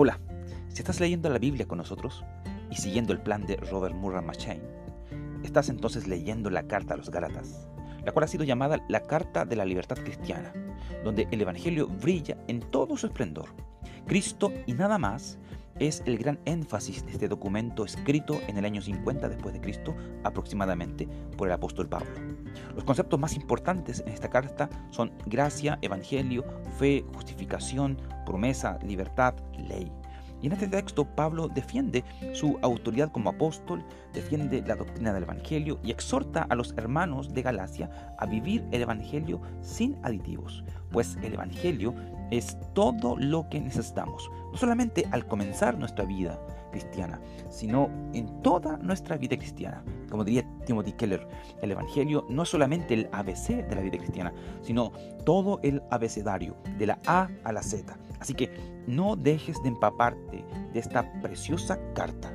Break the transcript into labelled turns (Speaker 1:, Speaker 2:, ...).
Speaker 1: Hola, si estás leyendo la Biblia con nosotros y siguiendo el plan de Robert Murray M'Cheyne, estás entonces leyendo la carta a los Gálatas, la cual ha sido llamada la Carta de la Libertad Cristiana, donde el Evangelio brilla en todo su esplendor. Cristo y nada más es el gran énfasis de este documento escrito en el año 50 después de Cristo aproximadamente por el apóstol Pablo. Los conceptos más importantes en esta carta son gracia, evangelio, fe, justificación, promesa, libertad, ley. Y en este texto Pablo defiende su autoridad como apóstol, defiende la doctrina del Evangelio y exhorta a los hermanos de Galacia a vivir el Evangelio sin aditivos, pues el Evangelio es todo lo que necesitamos, no solamente al comenzar nuestra vida cristiana, sino en toda nuestra vida cristiana. Como diría Timothy Keller, el Evangelio no es solamente el ABC de la vida cristiana, sino todo el abecedario, de la A a la Z. Así que no dejes de empaparte de esta preciosa carta